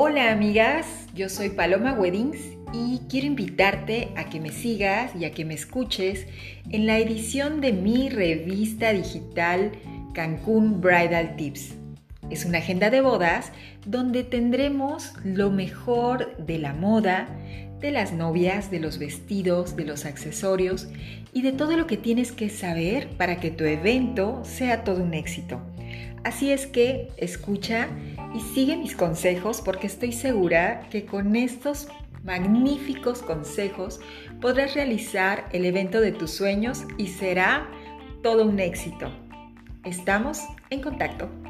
Hola amigas, yo soy Paloma Weddings y quiero invitarte a que me sigas y a que me escuches en la edición de mi revista digital Cancún Bridal Tips. Es una agenda de bodas donde tendremos lo mejor de la moda, de las novias, de los vestidos, de los accesorios y de todo lo que tienes que saber para que tu evento sea todo un éxito. Así es que escucha y sigue mis consejos porque estoy segura que con estos magníficos consejos podrás realizar el evento de tus sueños y será todo un éxito. Estamos en contacto.